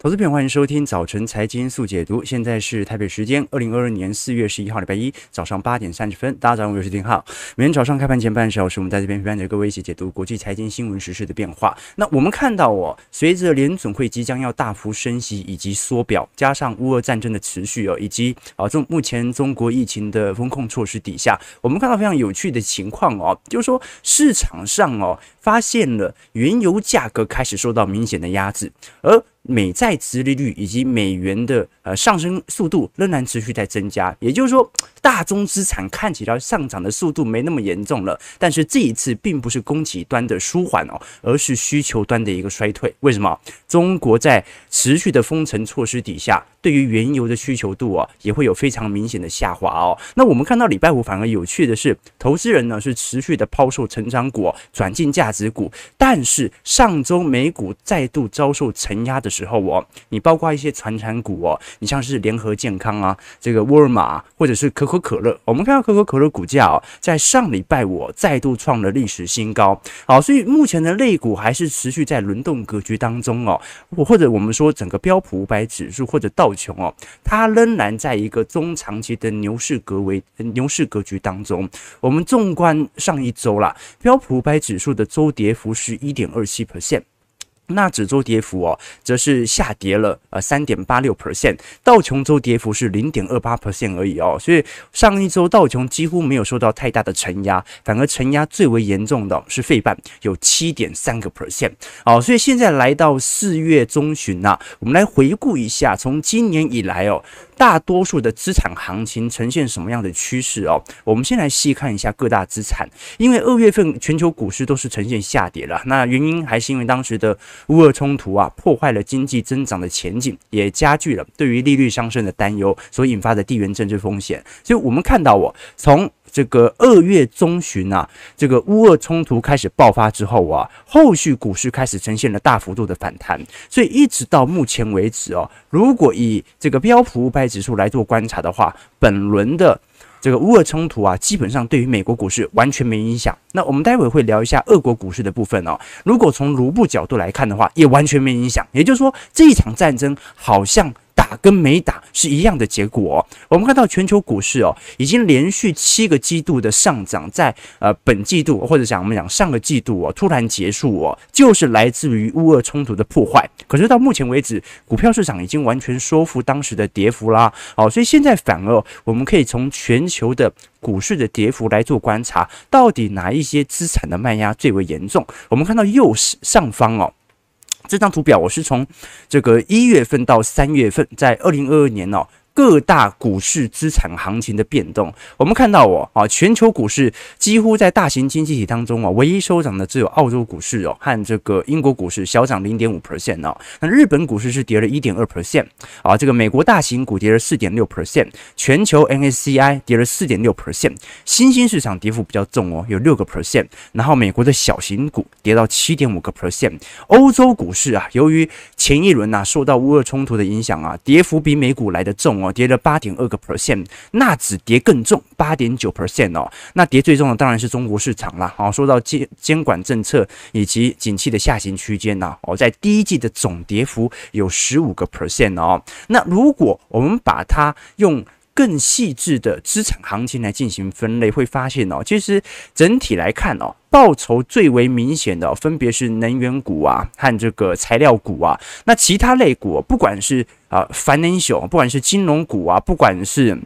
投资朋友，欢迎收听早晨财经速解读。现在是台北时间二零二二年四月十一号，礼拜一早上八点三十分。大家早上好，我是丁浩。每天早上开盘前半小时，我们在这边陪伴着各位一起解读国际财经新闻时事的变化。那我们看到哦，随着联总会即将要大幅升息以及缩表，加上乌俄战争的持续哦，以及啊中目前中国疫情的风控措施底下，我们看到非常有趣的情况哦，就是说市场上哦发现了原油价格开始受到明显的压制，而美债殖利率以及美元的呃上升速度仍然持续在增加，也就是说，大宗资产看起来上涨的速度没那么严重了。但是这一次并不是供给端的舒缓哦，而是需求端的一个衰退。为什么？中国在持续的封城措施底下，对于原油的需求度啊，也会有非常明显的下滑哦。那我们看到礼拜五反而有趣的是，投资人呢是持续的抛售成长股，转进价值股。但是上周美股再度遭受承压的时候哦，你包括一些传产股哦，你像是联合健康啊，这个沃尔玛或者是可口可乐，我们看到可口可乐股价哦，在上礼拜五再度创了历史新高。好，所以目前的类股还是持续在轮动格局当中哦，或者我们说整个标普五百指数或者道穷哦，它仍然在一个中长期的牛市格为牛市格局当中。我们纵观上一周啦，标普五百指数的周跌幅是一点二七 percent。纳指周跌幅哦，则是下跌了呃三点八六 percent，道琼周跌幅是零点二八 percent 而已哦，所以上一周道琼几乎没有受到太大的承压，反而承压最为严重的是费半有七点三个 percent，哦，所以现在来到四月中旬呐，我们来回顾一下从今年以来哦。大多数的资产行情呈现什么样的趋势哦？我们先来细看一下各大资产，因为二月份全球股市都是呈现下跌了，那原因还是因为当时的乌俄冲突啊，破坏了经济增长的前景，也加剧了对于利率上升的担忧所引发的地缘政治风险。所以我们看到我，从这个二月中旬啊，这个乌俄冲突开始爆发之后啊，后续股市开始呈现了大幅度的反弹，所以一直到目前为止哦，如果以这个标普五百指数来做观察的话，本轮的这个乌俄冲突啊，基本上对于美国股市完全没影响。那我们待会会聊一下俄国股市的部分哦。如果从卢布角度来看的话，也完全没影响。也就是说，这一场战争好像。打跟没打是一样的结果。我们看到全球股市哦，已经连续七个季度的上涨，在呃本季度或者讲我们讲上个季度哦，突然结束哦，就是来自于乌俄冲突的破坏。可是到目前为止，股票市场已经完全收复当时的跌幅啦。哦，所以现在反而我们可以从全球的股市的跌幅来做观察，到底哪一些资产的卖压最为严重？我们看到右上方哦。这张图表我是从这个一月份到三月份，在二零二二年哦。各大股市资产行情的变动，我们看到哦啊，全球股市几乎在大型经济体当中哦，唯一收涨的只有澳洲股市哦和这个英国股市小涨零点五 percent 哦，那日本股市是跌了一点二 percent 啊，这个美国大型股跌了四点六 percent，全球 n s c i 跌了四点六 percent，新兴市场跌幅比较重哦，有六个 percent，然后美国的小型股跌到七点五个 percent，欧洲股市啊，由于前一轮呐受到乌俄冲突的影响啊，跌幅比美股来得重哦。跌了八点二个 percent，纳指跌更重，八点九 percent 哦。那跌最重的当然是中国市场啦。好，说到监监管政策以及景气的下行区间呢，哦，在第一季的总跌幅有十五个 percent 哦。那如果我们把它用更细致的资产行情来进行分类，会发现哦，其实整体来看哦，报酬最为明显的分别是能源股啊和这个材料股啊。那其他类股，不管是啊 financial，不管是金融股啊，不管是。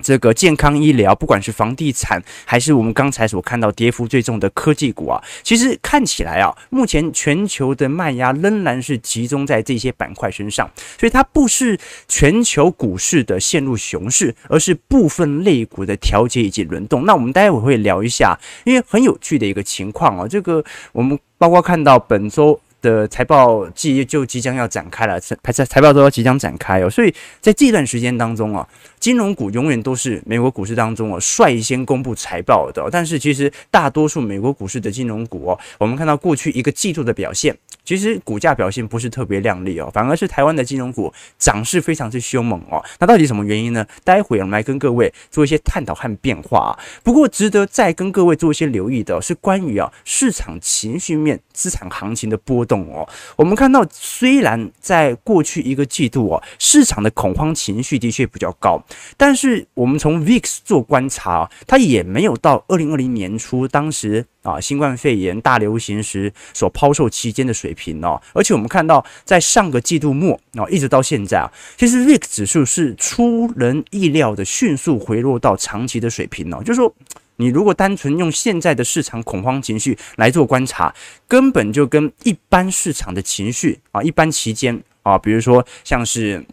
这个健康医疗，不管是房地产，还是我们刚才所看到跌幅最重的科技股啊，其实看起来啊，目前全球的卖压仍然是集中在这些板块身上，所以它不是全球股市的陷入熊市，而是部分类股的调节以及轮动。那我们待会会聊一下，因为很有趣的一个情况啊，这个我们包括看到本周。的财报季就即将要展开了，财财财报都要即将展开哦，所以在这段时间当中啊，金融股永远都是美国股市当中啊率先公布财报的。但是其实大多数美国股市的金融股哦，我们看到过去一个季度的表现，其实股价表现不是特别亮丽哦，反而是台湾的金融股涨势非常之凶猛哦。那到底什么原因呢？待会我们来跟各位做一些探讨和变化啊。不过值得再跟各位做一些留意的是关于啊市场情绪面资产行情的波。动哦。我们看到，虽然在过去一个季度哦，市场的恐慌情绪的确比较高，但是我们从 VIX 做观察，它也没有到二零二零年初当时啊新冠肺炎大流行时所抛售期间的水平哦。而且我们看到，在上个季度末啊，一直到现在啊，其实 VIX 指数是出人意料的迅速回落到长期的水平哦，就是说。你如果单纯用现在的市场恐慌情绪来做观察，根本就跟一般市场的情绪啊，一般期间啊，比如说像是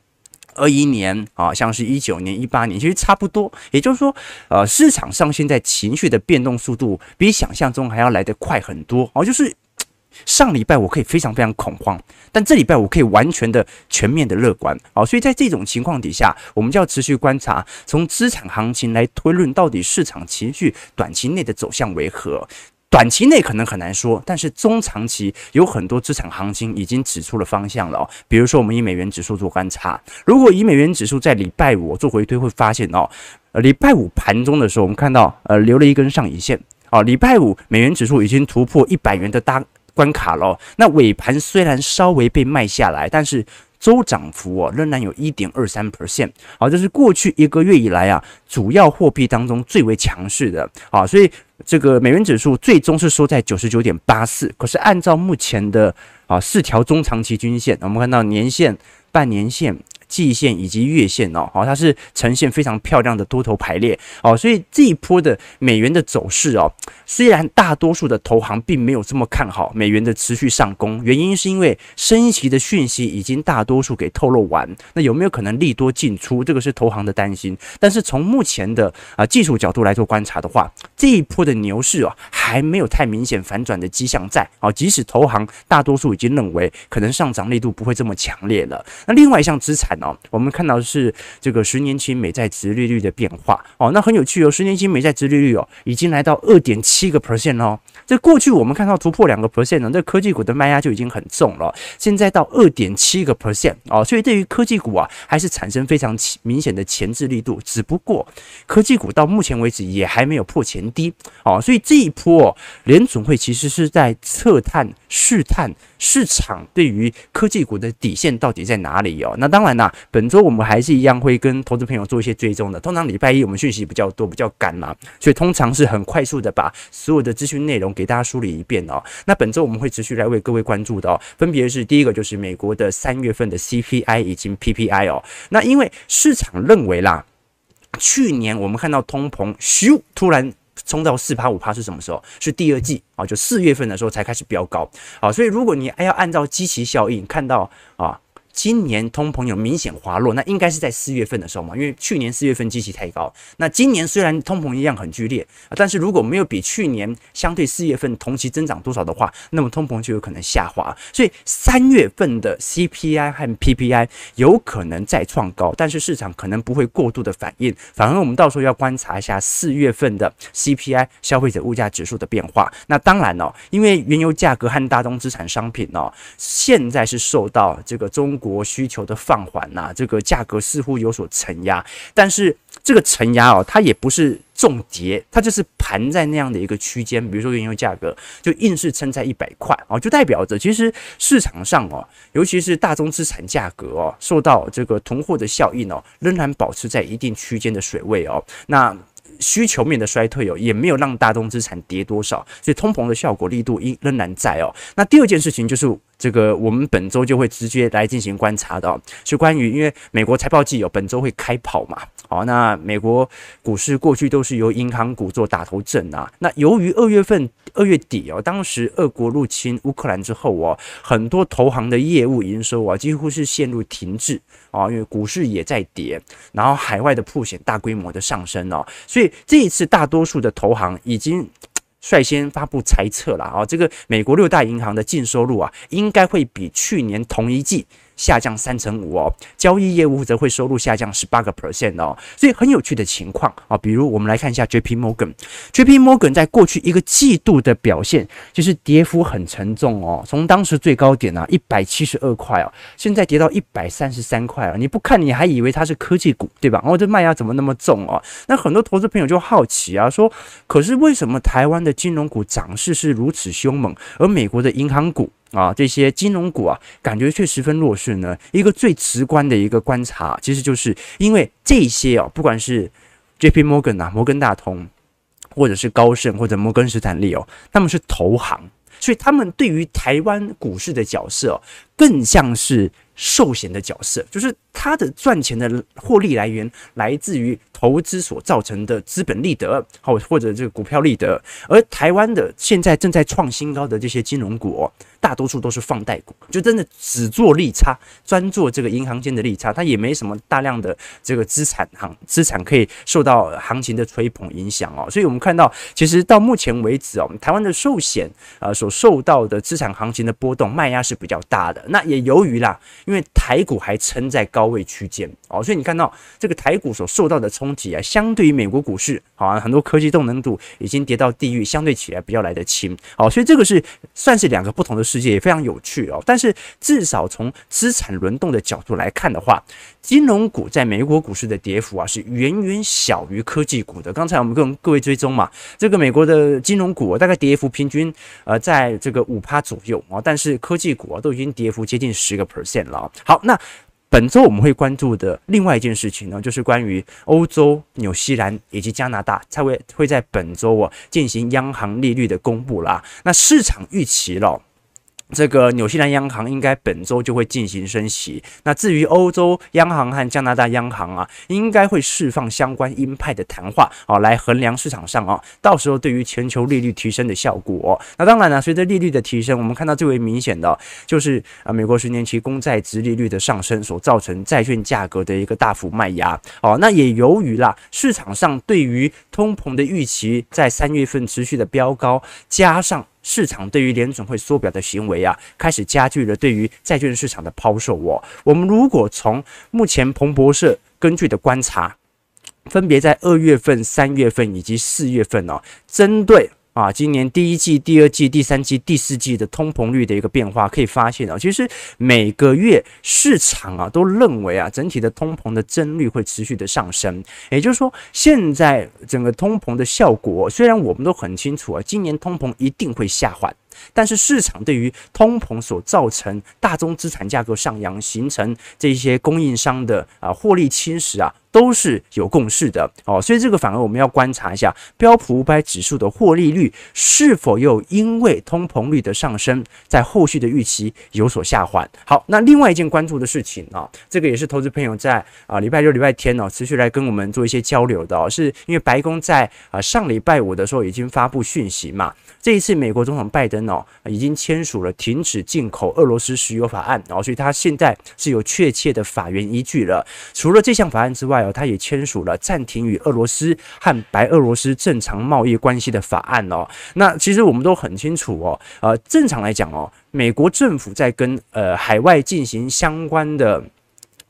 二一年啊，像是一九年、一八年，其实差不多。也就是说，呃，市场上现在情绪的变动速度比想象中还要来得快很多哦，就是。上礼拜我可以非常非常恐慌，但这礼拜我可以完全的全面的乐观，好，所以在这种情况底下，我们就要持续观察，从资产行情来推论到底市场情绪短期内的走向为何。短期内可能很难说，但是中长期有很多资产行情已经指出了方向了。比如说，我们以美元指数做观察，如果以美元指数在礼拜五做回推，会发现哦，呃，礼拜五盘中的时候，我们看到呃留了一根上影线，哦，礼拜五美元指数已经突破一百元的大关卡了，那尾盘虽然稍微被卖下来，但是周涨幅哦仍然有一点二三 percent，好，这是过去一个月以来啊主要货币当中最为强势的，好，所以这个美元指数最终是收在九十九点八四，可是按照目前的啊四条中长期均线，我们看到年线、半年线。季线以及月线哦，好，它是呈现非常漂亮的多头排列哦，所以这一波的美元的走势哦，虽然大多数的投行并没有这么看好美元的持续上攻，原因是因为升息的讯息已经大多数给透露完，那有没有可能利多进出？这个是投行的担心。但是从目前的啊技术角度来做观察的话，这一波的牛市哦，还没有太明显反转的迹象在哦，即使投行大多数已经认为可能上涨力度不会这么强烈了。那另外一项资产。哦，我们看到是这个十年期美债殖利率的变化哦，那很有趣哦，十年期美债殖利率哦，已经来到二点七个 percent 哦。这过去我们看到突破两个 percent 呢，这科技股的卖压就已经很重了，现在到二点七个 percent 哦，所以对于科技股啊，还是产生非常明显的前置力度。只不过科技股到目前为止也还没有破前低哦，所以这一波哦，联总会其实是在测探、试探市场对于科技股的底线到底在哪里哦。那当然啦。本周我们还是一样会跟投资朋友做一些追踪的。通常礼拜一我们讯息比较多，比较赶嘛，所以通常是很快速的把所有的资讯内容给大家梳理一遍哦。那本周我们会持续来为各位关注的哦，分别是第一个就是美国的三月份的 CPI 以及 PPI 哦。那因为市场认为啦，去年我们看到通膨咻突然冲到四趴五趴是什么时候？是第二季啊，就四月份的时候才开始飙高。啊，所以如果你要按照基期效应看到啊。今年通膨有明显滑落，那应该是在四月份的时候嘛，因为去年四月份基期太高。那今年虽然通膨一样很剧烈，但是如果没有比去年相对四月份同期增长多少的话，那么通膨就有可能下滑。所以三月份的 CPI 和 PPI 有可能再创高，但是市场可能不会过度的反应，反而我们到时候要观察一下四月份的 CPI 消费者物价指数的变化。那当然哦，因为原油价格和大宗资产商品哦，现在是受到这个中国需求的放缓呐，这个价格似乎有所承压，但是这个承压哦，它也不是重跌，它就是盘在那样的一个区间。比如说原油价格就硬是撑在一百块哦，就代表着其实市场上哦，尤其是大宗资产价格哦，受到这个囤货的效应哦，仍然保持在一定区间的水位哦。那需求面的衰退哦，也没有让大宗资产跌多少，所以通膨的效果力度仍仍然在哦。那第二件事情就是。这个我们本周就会直接来进行观察的，是关于因为美国财报季有本周会开跑嘛，好，那美国股市过去都是由银行股做打头阵啊，那由于二月份二月底哦，当时俄国入侵乌克兰之后哦，很多投行的业务营收啊几乎是陷入停滞。啊，因为股市也在跌，然后海外的曝险大规模的上升哦，所以这一次大多数的投行已经。率先发布猜测了啊，这个美国六大银行的净收入啊，应该会比去年同一季。下降三成五哦，交易业务则会收入下降十八个 percent 哦，所以很有趣的情况啊。比如我们来看一下 JP Morgan，JP Morgan 在过去一个季度的表现就是跌幅很沉重哦，从当时最高点啊一百七十二块哦，现在跌到一百三十三块啊。你不看你还以为它是科技股对吧？哦，这卖压怎么那么重哦？那很多投资朋友就好奇啊，说可是为什么台湾的金融股涨势是如此凶猛，而美国的银行股？啊，这些金融股啊，感觉却十分弱势呢？一个最直观的一个观察，其实就是因为这些啊，不管是 J.P. Morgan 啊，摩根大通，或者是高盛或者摩根士丹利哦，他们是投行，所以他们对于台湾股市的角色哦，更像是寿险的角色，就是它的赚钱的获利来源来自于。投资所造成的资本利得，好或者这个股票利得，而台湾的现在正在创新高的这些金融股，大多数都是放贷股，就真的只做利差，专做这个银行间的利差，它也没什么大量的这个资产行资产可以受到行情的吹捧影响哦。所以我们看到，其实到目前为止哦，台湾的寿险啊所受到的资产行情的波动卖压是比较大的。那也由于啦，因为台股还撑在高高位区间哦，所以你看到这个台股所受到的冲。击啊，相对于美国股市，好啊，很多科技动能度已经跌到地狱，相对起来比较来得轻，好，所以这个是算是两个不同的世界，也非常有趣哦。但是至少从资产轮动的角度来看的话，金融股在美国股市的跌幅啊是远远小于科技股的。刚才我们跟各位追踪嘛，这个美国的金融股大概跌幅平均呃在这个五趴左右啊，但是科技股啊都已经跌幅接近十个 percent 了。好，那。本周我们会关注的另外一件事情呢，就是关于欧洲、纽西兰以及加拿大，才会会在本周啊进行央行利率的公布啦。那市场预期了。这个纽西兰央行应该本周就会进行升息。那至于欧洲央行和加拿大央行啊，应该会释放相关鹰派的谈话啊，来衡量市场上啊，到时候对于全球利率提升的效果。那当然呢，随着利率的提升，我们看到最为明显的，就是啊，美国十年期公债殖利率的上升所造成债券价格的一个大幅卖压。哦，那也由于啦，市场上对于通膨的预期在三月份持续的飙高，加上。市场对于联准会缩表的行为啊，开始加剧了对于债券市场的抛售哦。我们如果从目前彭博社根据的观察，分别在二月份、三月份以及四月份哦，针对。啊，今年第一季、第二季、第三季、第四季的通膨率的一个变化，可以发现啊，其实每个月市场啊都认为啊，整体的通膨的增率会持续的上升。也就是说，现在整个通膨的效果，虽然我们都很清楚啊，今年通膨一定会下缓。但是市场对于通膨所造成大宗资产价格上扬，形成这些供应商的啊获利侵蚀啊，都是有共识的哦。所以这个反而我们要观察一下标普五百指数的获利率是否又因为通膨率的上升，在后续的预期有所下滑。好，那另外一件关注的事情啊，这个也是投资朋友在啊礼拜六、礼拜天呢持续来跟我们做一些交流的哦，是因为白宫在啊上礼拜五的时候已经发布讯息嘛。这一次，美国总统拜登哦，已经签署了停止进口俄罗斯石油法案哦，所以他现在是有确切的法源依据了。除了这项法案之外哦，他也签署了暂停与俄罗斯和白俄罗斯正常贸易关系的法案哦。那其实我们都很清楚哦，呃，正常来讲哦，美国政府在跟呃海外进行相关的。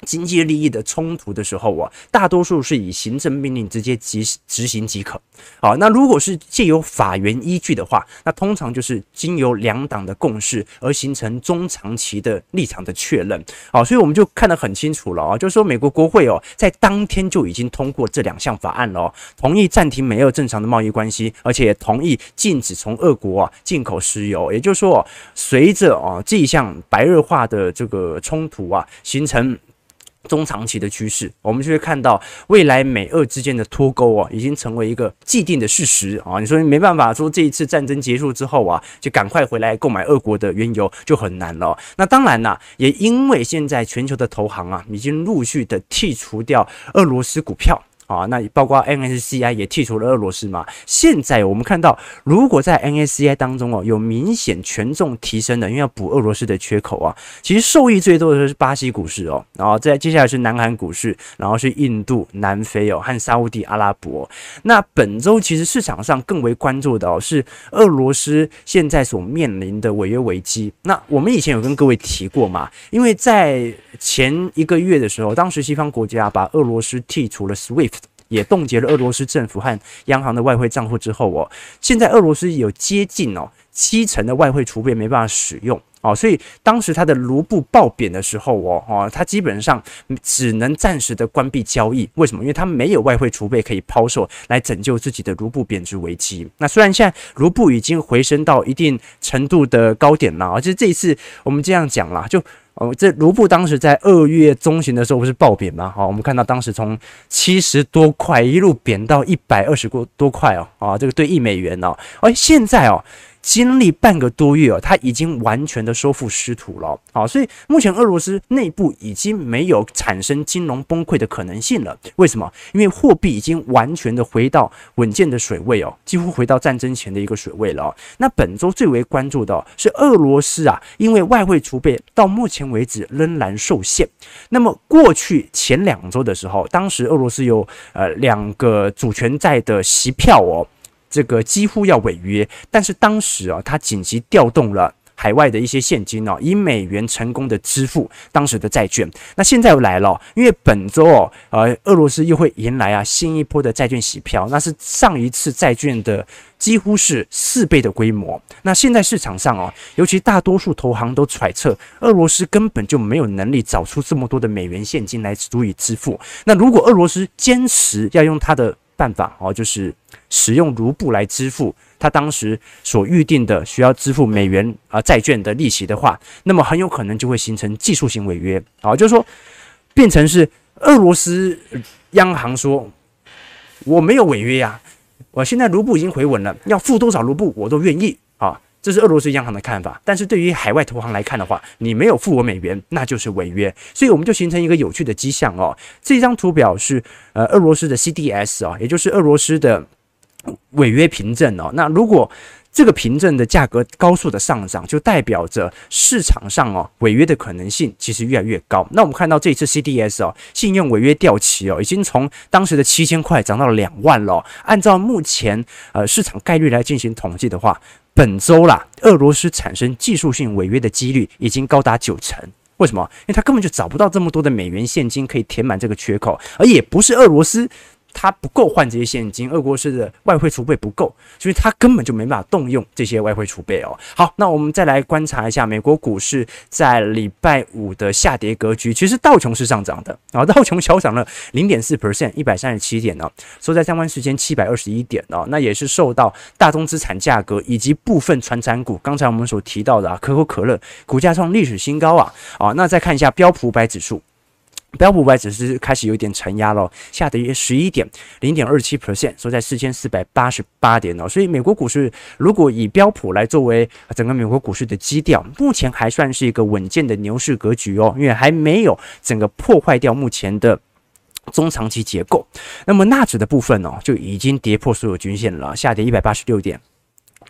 经济利益的冲突的时候啊，大多数是以行政命令直接执执行即可。好，那如果是借由法源依据的话，那通常就是经由两党的共识而形成中长期的立场的确认。好，所以我们就看得很清楚了啊，就是说美国国会哦，在当天就已经通过这两项法案了，同意暂停美俄正常的贸易关系，而且同意禁止从俄国啊进口石油。也就是说，随着啊这一项白热化的这个冲突啊形成。中长期的趋势，我们就会看到未来美俄之间的脱钩啊，已经成为一个既定的事实啊。你说没办法说这一次战争结束之后啊，就赶快回来购买俄国的原油就很难了。那当然啦，也因为现在全球的投行啊，已经陆续的剔除掉俄罗斯股票。啊，那也包括 MSCI 也剔除了俄罗斯嘛。现在我们看到，如果在 MSCI 当中哦，有明显权重提升的，因为要补俄罗斯的缺口啊，其实受益最多的是巴西股市哦，然后再接下来是南韩股市，然后是印度、南非哦和沙乌地阿拉伯。那本周其实市场上更为关注的哦，是俄罗斯现在所面临的违约危机。那我们以前有跟各位提过嘛，因为在前一个月的时候，当时西方国家把俄罗斯剔除了 SWIFT。也冻结了俄罗斯政府和央行的外汇账户之后哦，现在俄罗斯有接近哦七成的外汇储备没办法使用。哦，所以当时它的卢布暴贬的时候哦，哦，它基本上只能暂时的关闭交易。为什么？因为它没有外汇储备可以抛售来拯救自己的卢布贬值危机。那虽然现在卢布已经回升到一定程度的高点了，而且这一次我们这样讲啦，就哦，这卢布当时在二月中旬的时候不是暴贬吗？好，我们看到当时从七十多块一路贬到一百二十多多块哦，啊，这个对一美元哦，而现在哦。经历半个多月哦，他已经完全的收复失土了。好，所以目前俄罗斯内部已经没有产生金融崩溃的可能性了。为什么？因为货币已经完全的回到稳健的水位哦，几乎回到战争前的一个水位了。那本周最为关注的是俄罗斯啊，因为外汇储备到目前为止仍然受限。那么过去前两周的时候，当时俄罗斯有呃两个主权债的息票哦。这个几乎要违约，但是当时啊，他紧急调动了海外的一些现金哦，以美元成功的支付当时的债券。那现在又来了，因为本周哦，呃，俄罗斯又会迎来啊新一波的债券洗票，那是上一次债券的几乎是四倍的规模。那现在市场上哦，尤其大多数投行都揣测，俄罗斯根本就没有能力找出这么多的美元现金来足以支付。那如果俄罗斯坚持要用它的办法哦，就是使用卢布来支付他当时所预定的需要支付美元啊债券的利息的话，那么很有可能就会形成技术性违约啊，就是说变成是俄罗斯央行说我没有违约呀，我现在卢布已经回稳了，要付多少卢布我都愿意。这是俄罗斯央行的看法，但是对于海外投行来看的话，你没有付我美元，那就是违约，所以我们就形成一个有趣的迹象哦。这张图表是呃俄罗斯的 CDS 啊，也就是俄罗斯的违约凭证哦。那如果这个凭证的价格高速的上涨，就代表着市场上哦违约的可能性其实越来越高。那我们看到这次 CDS 哦，信用违约掉期哦，已经从当时的七千块涨到了两万了。按照目前呃市场概率来进行统计的话，本周啦，俄罗斯产生技术性违约的几率已经高达九成。为什么？因为他根本就找不到这么多的美元现金可以填满这个缺口，而也不是俄罗斯。它不够换这些现金，俄罗斯的外汇储备不够，所以它根本就没办法动用这些外汇储备哦。好，那我们再来观察一下美国股市在礼拜五的下跌格局。其实道琼是上涨的啊，道琼小涨了零点四 percent，一百三十七点呢，收在相关时间七百二十一点哦。那也是受到大宗资产价格以及部分传产股，刚才我们所提到的啊，可口可乐股价创历史新高啊啊。那再看一下标普五百指数。标普五百只是开始有点承压了，下跌约十一点零点二七 percent，收在四千四百八十八点哦。所以美国股市如果以标普来作为整个美国股市的基调，目前还算是一个稳健的牛市格局哦，因为还没有整个破坏掉目前的中长期结构。那么纳指的部分哦，就已经跌破所有均线了，下跌一百八十六点。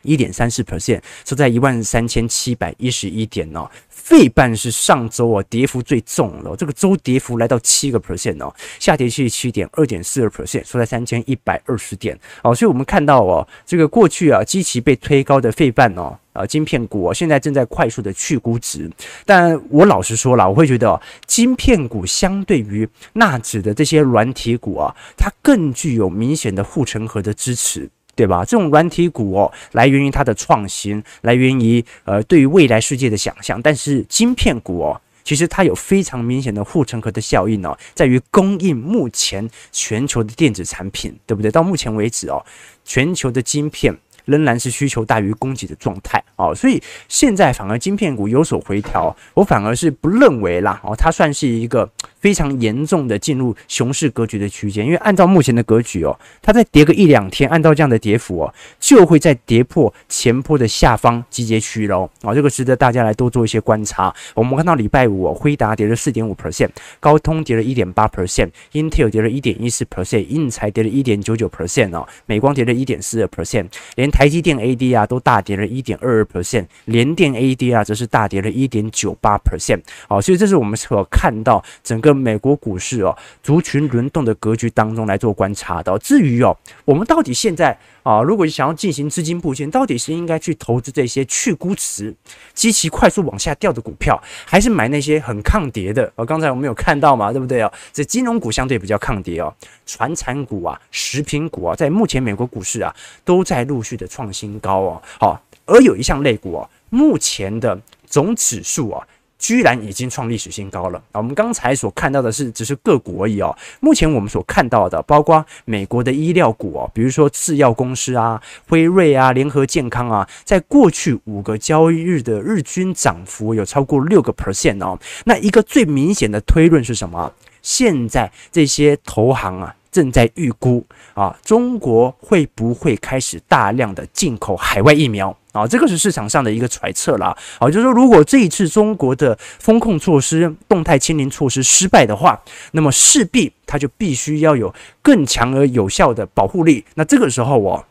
一点三四 percent，收在一万三千七百一十一点哦。费半是上周啊跌幅最重了，这个周跌幅来到七个 percent 哦，下跌七十七点二点四二 percent，收在三千一百二十点哦。所以我们看到哦，这个过去啊基期被推高的费半哦，啊晶片股哦，现在正在快速的去估值。但我老实说了，我会觉得哦，晶片股相对于纳指的这些软体股啊，它更具有明显的护城河的支持。对吧？这种软体股哦，来源于它的创新，来源于呃对于未来世界的想象。但是晶片股哦，其实它有非常明显的护城河的效应哦，在于供应目前全球的电子产品，对不对？到目前为止哦，全球的晶片仍然是需求大于供给的状态哦，所以现在反而晶片股有所回调，我反而是不认为啦哦，它算是一个。非常严重的进入熊市格局的区间，因为按照目前的格局哦，它再跌个一两天，按照这样的跌幅哦，就会再跌破前波的下方集结区喽。啊，这个值得大家来多做一些观察。我们看到礼拜五哦，辉达跌了四点五 percent，高通跌了一点八 percent，Intel 跌了一点一四 percent，英才跌了一点九九 percent 哦，美光跌了一点四二 percent，连台积电 AD 啊都大跌了一点二二 percent，联电 AD 啊则是大跌了一点九八 percent。好，所以这是我们所看到整个。美国股市哦，族群轮动的格局当中来做观察的。至于哦，我们到底现在啊，如果想要进行资金布局，到底是应该去投资这些去估值、极其快速往下掉的股票，还是买那些很抗跌的？哦，刚才我们有看到嘛，对不对哦？这金融股相对比较抗跌哦，传产股啊、食品股啊，在目前美国股市啊，都在陆续的创新高哦。好，而有一项类股哦，目前的。总指数啊。居然已经创历史新高了啊！我们刚才所看到的是只是个股而已哦。目前我们所看到的，包括美国的医疗股哦，比如说制药公司啊、辉瑞啊、联合健康啊，在过去五个交易日的日均涨幅有超过六个 percent 哦。那一个最明显的推论是什么？现在这些投行啊。正在预估啊，中国会不会开始大量的进口海外疫苗啊？这个是市场上的一个揣测啦。啊，就是说，如果这一次中国的风控措施、动态清零措施失败的话，那么势必它就必须要有更强而有效的保护力。那这个时候哦，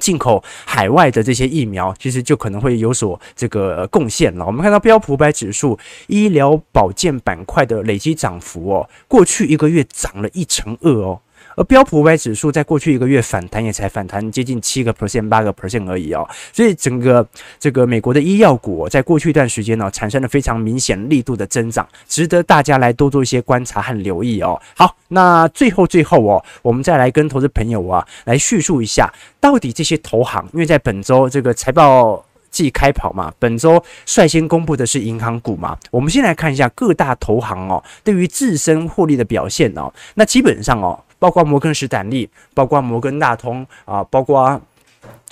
进口海外的这些疫苗，其实就可能会有所这个贡献了。我们看到标普百指数医疗保健板块的累积涨幅哦，过去一个月涨了一成二哦。而标普五百指数在过去一个月反弹也才反弹接近七个 percent、八个 percent 而已哦，所以整个这个美国的医药股在过去一段时间呢，产生了非常明显力度的增长，值得大家来多做一些观察和留意哦。好，那最后最后哦，我们再来跟投资朋友啊来叙述一下，到底这些投行，因为在本周这个财报季开跑嘛，本周率先公布的是银行股嘛，我们先来看一下各大投行哦，对于自身获利的表现哦，那基本上哦。包括摩根士丹利，包括摩根大通啊，包括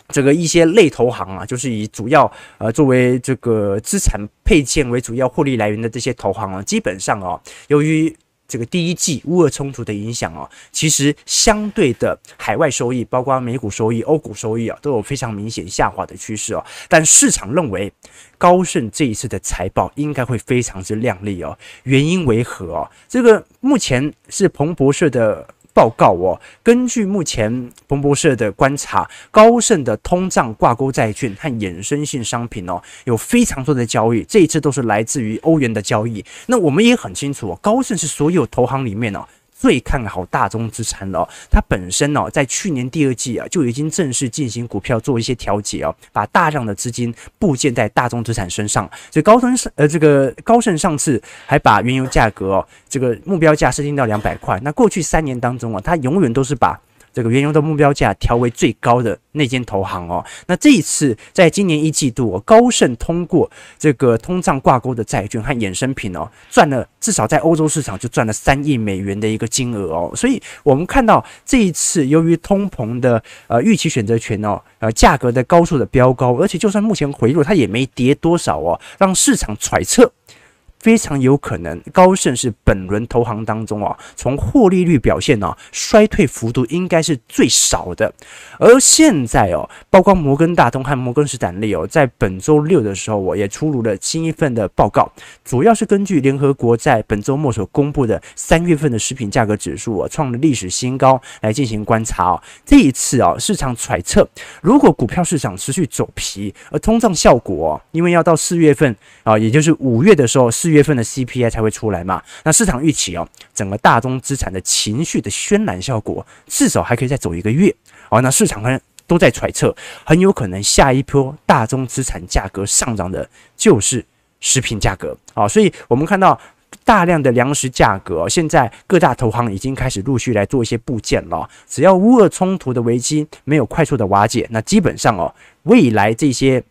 这个一些类投行啊，就是以主要呃作为这个资产配件为主要获利来源的这些投行啊，基本上啊，由于这个第一季乌俄冲突的影响啊，其实相对的海外收益，包括美股收益、欧股收益啊，都有非常明显下滑的趋势哦。但市场认为高盛这一次的财报应该会非常之亮丽哦。原因为何啊？这个目前是彭博社的。报告哦，根据目前彭博社的观察，高盛的通胀挂钩债券和衍生性商品哦，有非常多的交易，这一次都是来自于欧元的交易。那我们也很清楚哦，高盛是所有投行里面哦。最看好大宗资产了，它本身呢，在去年第二季啊，就已经正式进行股票做一些调节哦，把大量的资金布建在大宗资产身上。所以高盛呃，这个高盛上次还把原油价格哦，这个目标价设定到两百块。那过去三年当中啊，它永远都是把。这个原油的目标价调为最高的那间投行哦，那这一次在今年一季度，高盛通过这个通胀挂钩的债券和衍生品哦，赚了至少在欧洲市场就赚了三亿美元的一个金额哦，所以我们看到这一次由于通膨的呃预期选择权哦，呃价格的高速的飙高，而且就算目前回落，它也没跌多少哦，让市场揣测。非常有可能，高盛是本轮投行当中啊，从获利率表现呢，衰退幅度应该是最少的。而现在哦，包括摩根大通和摩根士丹利哦，在本周六的时候，我也出炉了新一份的报告，主要是根据联合国在本周末所公布的三月份的食品价格指数啊，创了历史新高来进行观察哦。这一次啊，市场揣测，如果股票市场持续走皮，而通胀效果，因为要到四月份啊，也就是五月的时候，四月份的 CPI 才会出来嘛，那市场预期哦，整个大宗资产的情绪的渲染效果至少还可以再走一个月。哦，那市场呢都在揣测，很有可能下一波大宗资产价格上涨的就是食品价格。啊，所以我们看到大量的粮食价格，现在各大投行已经开始陆续来做一些部件了，只要乌俄冲突的危机没有快速的瓦解，那基本上哦，未来这些。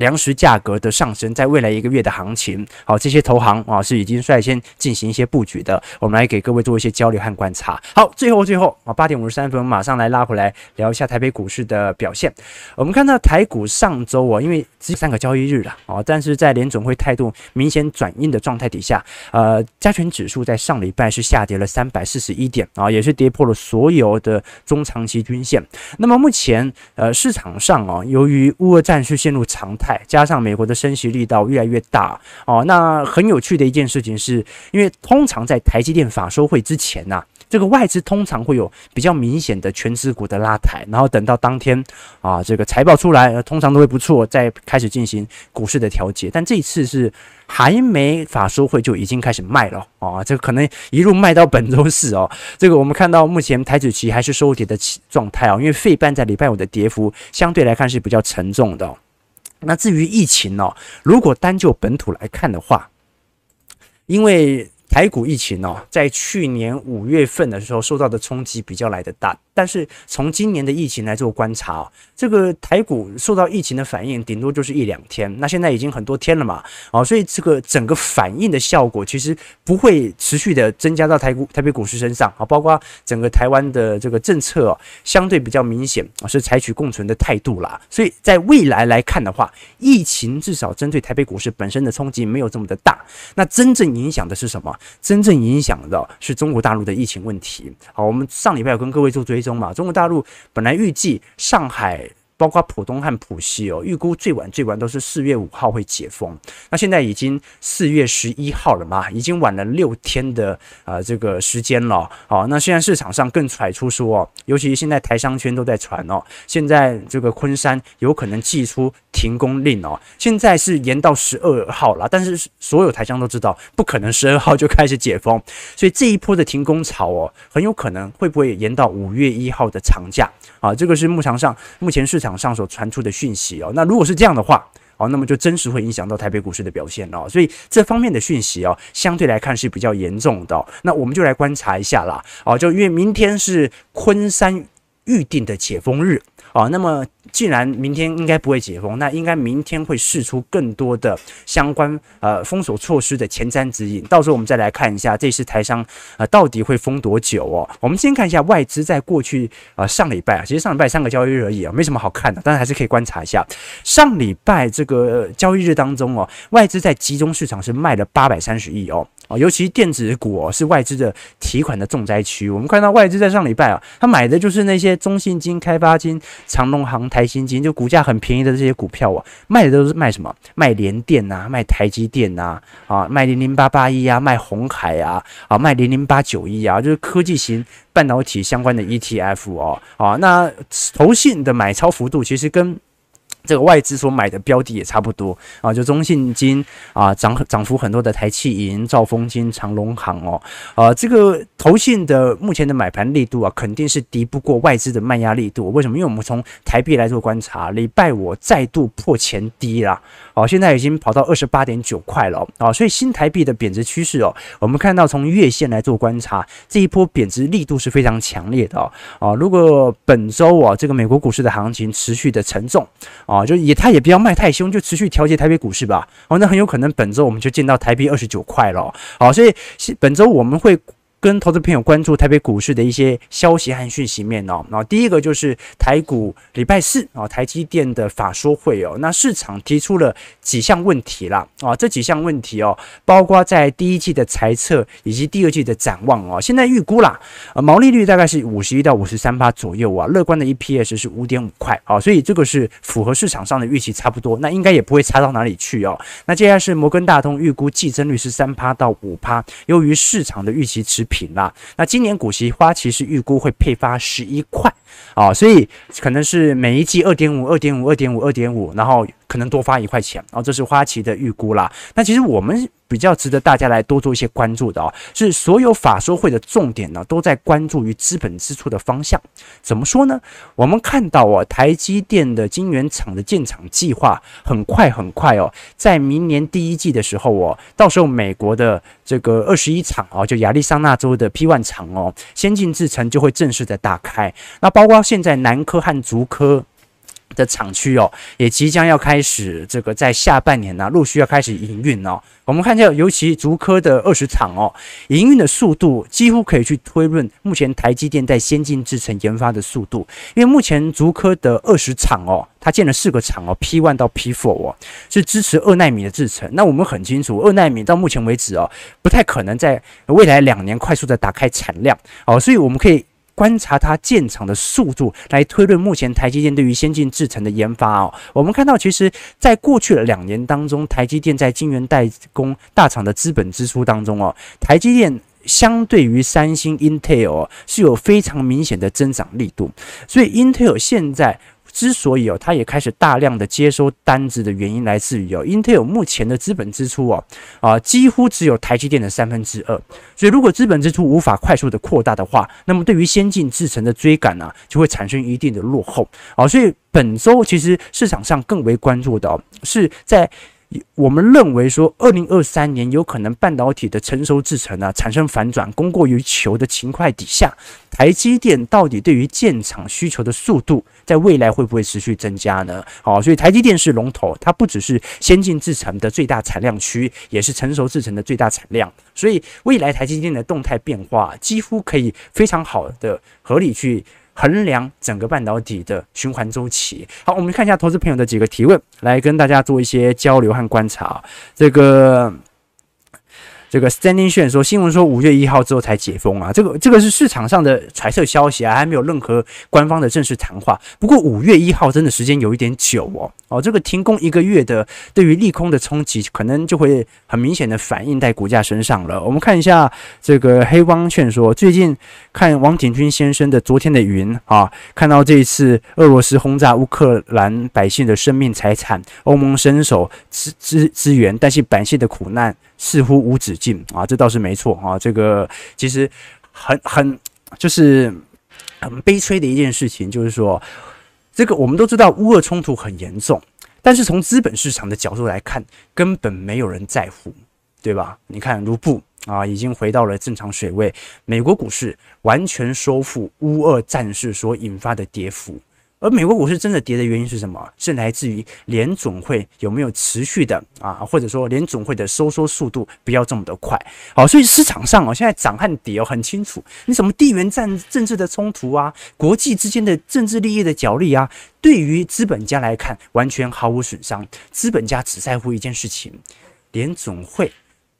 粮食价格的上升，在未来一个月的行情，好，这些投行啊是已经率先进行一些布局的。我们来给各位做一些交流和观察。好，最后最后啊，八点五十三分，马上来拉回来聊一下台北股市的表现。我们看到台股上周啊，因为只有三个交易日了啊，但是在联准会态度明显转硬的状态底下，呃，加权指数在上礼拜是下跌了三百四十一点啊，也是跌破了所有的中长期均线。那么目前呃市场上啊，由于乌俄战事陷入常态。加上美国的升息力道越来越大哦，那很有趣的一件事情是，因为通常在台积电法收会之前呐、这个外资通常会有比较明显的全资股的拉抬，然后等到当天啊，这个财报出来，通常都会不错，再开始进行股市的调节。但这一次是还没法收会就已经开始卖了啊，这可能一路卖到本周四哦。这个我们看到目前台指期还是收跌的状态啊，因为费半在礼拜五的跌幅相对来看是比较沉重的。那至于疫情呢、如果单就本土来看的话，因为台股疫情哦，在去年五月份的时候受到的冲击比较来得大，但是从今年的疫情来做观察哦，这个台股受到疫情的反应，顶多就是一两天，那现在已经很多天了嘛，哦，所以这个整个反应的效果其实不会持续的增加到台股、台北股市身上啊，包括整个台湾的这个政策哦，相对比较明显啊，是采取共存的态度啦，所以在未来来看的话，疫情至少针对台北股市本身的冲击没有这么的大，那真正影响的是什么？真正影响的是中国大陆的疫情问题。好，我们上礼拜有跟各位做追踪嘛，中国大陆本来预计上海。包括浦东和浦西哦，预估最晚最晚都是四月五号会解封。那现在已经四月十一号了嘛，已经晚了六天的呃这个时间了。好，那现在市场上更揣出说哦，尤其现在台商圈都在传哦，现在这个昆山有可能祭出停工令哦。现在是延到十二号了，但是所有台商都知道不可能十二号就开始解封，所以这一波的停工潮哦，很有可能会不会延到五月一号的长假啊？这个是目前上目前市场。网上所传出的讯息哦，那如果是这样的话哦，那么就真实会影响到台北股市的表现哦，所以这方面的讯息哦，相对来看是比较严重的。那我们就来观察一下啦，哦，就因为明天是昆山预定的解封日哦，那么。既然明天应该不会解封，那应该明天会试出更多的相关呃封锁措施的前瞻指引。到时候我们再来看一下这次台商呃到底会封多久哦。我们先看一下外资在过去呃上礼拜啊，其实上礼拜三个交易日而已啊，没什么好看的，但是还是可以观察一下。上礼拜这个交易日当中哦，外资在集中市场是卖了八百三十亿哦哦，尤其电子股哦是外资的提款的重灾区。我们看到外资在上礼拜啊，他买的就是那些中信金、开发金、长隆航、台新金，就股价很便宜的这些股票啊，卖的都是卖什么？卖联电呐，卖台积电呐，啊，卖零零八八一啊，卖鸿海啊，啊，卖零零八九一啊，就是科技型半导体相关的 ETF 哦，啊，那投信的买超幅度其实跟。这个外资所买的标的也差不多啊，就中信金啊涨涨幅很多的台企银、兆丰金、长隆行哦，啊，这个投信的目前的买盘力度啊，肯定是敌不过外资的卖压力度。为什么？因为我们从台币来做观察，礼拜五再度破前低啦，哦，现在已经跑到二十八点九块了啊，所以新台币的贬值趋势哦，我们看到从月线来做观察，这一波贬值力度是非常强烈的哦，啊，如果本周啊这个美国股市的行情持续的沉重。啊，就也他也不要卖太凶，就持续调节台北股市吧。哦，那很有可能本周我们就见到台币二十九块了。好，所以本周我们会。跟投资朋友关注台北股市的一些消息和讯息面哦，那第一个就是台股礼拜四啊，台积电的法说会哦，那市场提出了几项问题啦啊，这几项问题哦，包括在第一季的财测以及第二季的展望哦，现在预估啦，呃，毛利率大概是五十一到五十三趴左右啊，乐观的 EPS 是五点五块啊，所以这个是符合市场上的预期差不多，那应该也不会差到哪里去哦。那接下来是摩根大通预估季增率是三趴到五趴，由于市场的预期持。品啦，那今年股息花旗是预估会配发十一块啊，所以可能是每一季二点五、二点五、二点五、二点五，然后可能多发一块钱啊，这是花旗的预估啦。那其实我们。比较值得大家来多做一些关注的哦，是所有法说会的重点呢，都在关注于资本支出的方向。怎么说呢？我们看到哦，台积电的晶圆厂的建厂计划很快很快哦，在明年第一季的时候哦，到时候美国的这个二十一厂哦，就亚利桑那州的 P1 厂哦，先进制程就会正式的打开。那包括现在南科和竹科。的厂区哦，也即将要开始这个在下半年呢、陆续要开始营运哦。我们看一下，尤其竹科的二十厂哦，营运的速度几乎可以去推论目前台积电在先进制程研发的速度。因为目前竹科的二十厂哦，它建了四个厂哦，P one 到 P four 哦，是支持二纳米的制程。那我们很清楚，二纳米到目前为止哦，不太可能在未来两年快速的打开产量哦，所以我们可以。观察它建厂的速度，来推论目前台积电对于先进制程的研发哦。我们看到，其实，在过去的两年当中，台积电在晶圆代工大厂的资本支出当中哦，台积电相对于三星、Intel 是有非常明显的增长力度，所以 Intel 现在。之所以哦，它也开始大量的接收单子的原因，来自于哦英特尔目前的资本支出哦，啊，几乎只有台积电的三分之二。所以，如果资本支出无法快速的扩大的话，那么对于先进制程的追赶呢，就会产生一定的落后。啊，所以本周其实市场上更为关注的哦，是在我们认为说，二零二三年有可能半导体的成熟制程呢产生反转，供过于求的情况底下，台积电到底对于建厂需求的速度，在未来会不会持续增加呢？好，所以台积电是龙头，它不只是先进制程的最大产量区，也是成熟制程的最大产量，所以未来台积电的动态变化，几乎可以非常好的合理去。衡量整个半导体的循环周期。好，我们看一下投资朋友的几个提问，来跟大家做一些交流和观察。这个。这个 Standing 炫说，新闻说五月一号之后才解封啊，这个这个是市场上的揣测消息啊，还没有任何官方的正式谈话。不过五月一号真的时间有一点久哦，哦，这个停工一个月的，对于利空的冲击，可能就会很明显的反映在股价身上了。我们看一下这个黑帮劝说，最近看王景军先生的昨天的云啊，看到这一次俄罗斯轰炸乌克兰百姓的生命财产，欧盟伸手支支支援，但是百姓的苦难。似乎无止进啊，这倒是没错啊。这个其实很很就是很悲催的一件事情，就是说，这个我们都知道乌俄冲突很严重，但是从资本市场的角度来看，根本没有人在乎，对吧？你看卢布啊，已经回到了正常水位，美国股市完全收复乌俄战事所引发的跌幅。而美国股市真的跌的原因是什么？是来自于联总会有没有持续的啊，或者说联总会的收缩速度不要这么的快。好，所以市场上哦，现在涨和跌哦很清楚。你什么地缘战政治的冲突啊，国际之间的政治利益的角力啊，对于资本家来看完全毫无损伤。资本家只在乎一件事情：联总会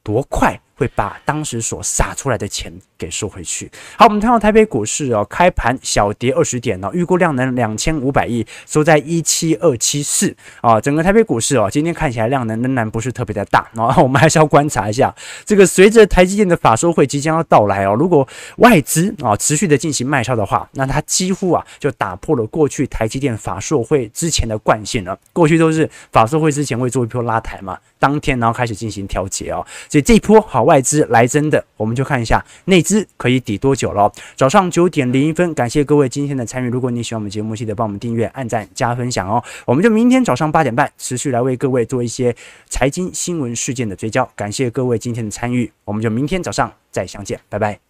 多快。会把当时所撒出来的钱给收回去。好，我们看到台北股市哦，开盘小跌二十点哦，预估量能两千五百亿，收在一七二七四啊。整个台北股市哦，今天看起来量能仍然不是特别的大啊。我们还是要观察一下这个，随着台积电的法说会即将要到来哦，如果外资啊持续的进行卖超的话，那它几乎啊就打破了过去台积电法说会之前的惯性了。过去都是法说会之前会做一波拉抬嘛，当天然后开始进行调节哦，所以这一波好。外资来真的，我们就看一下内资可以抵多久了。早上九点零一分，感谢各位今天的参与。如果你喜欢我们节目，记得帮我们订阅、按赞、加分享哦。我们就明天早上八点半持续来为各位做一些财经新闻事件的追焦。感谢各位今天的参与，我们就明天早上再相见，拜拜。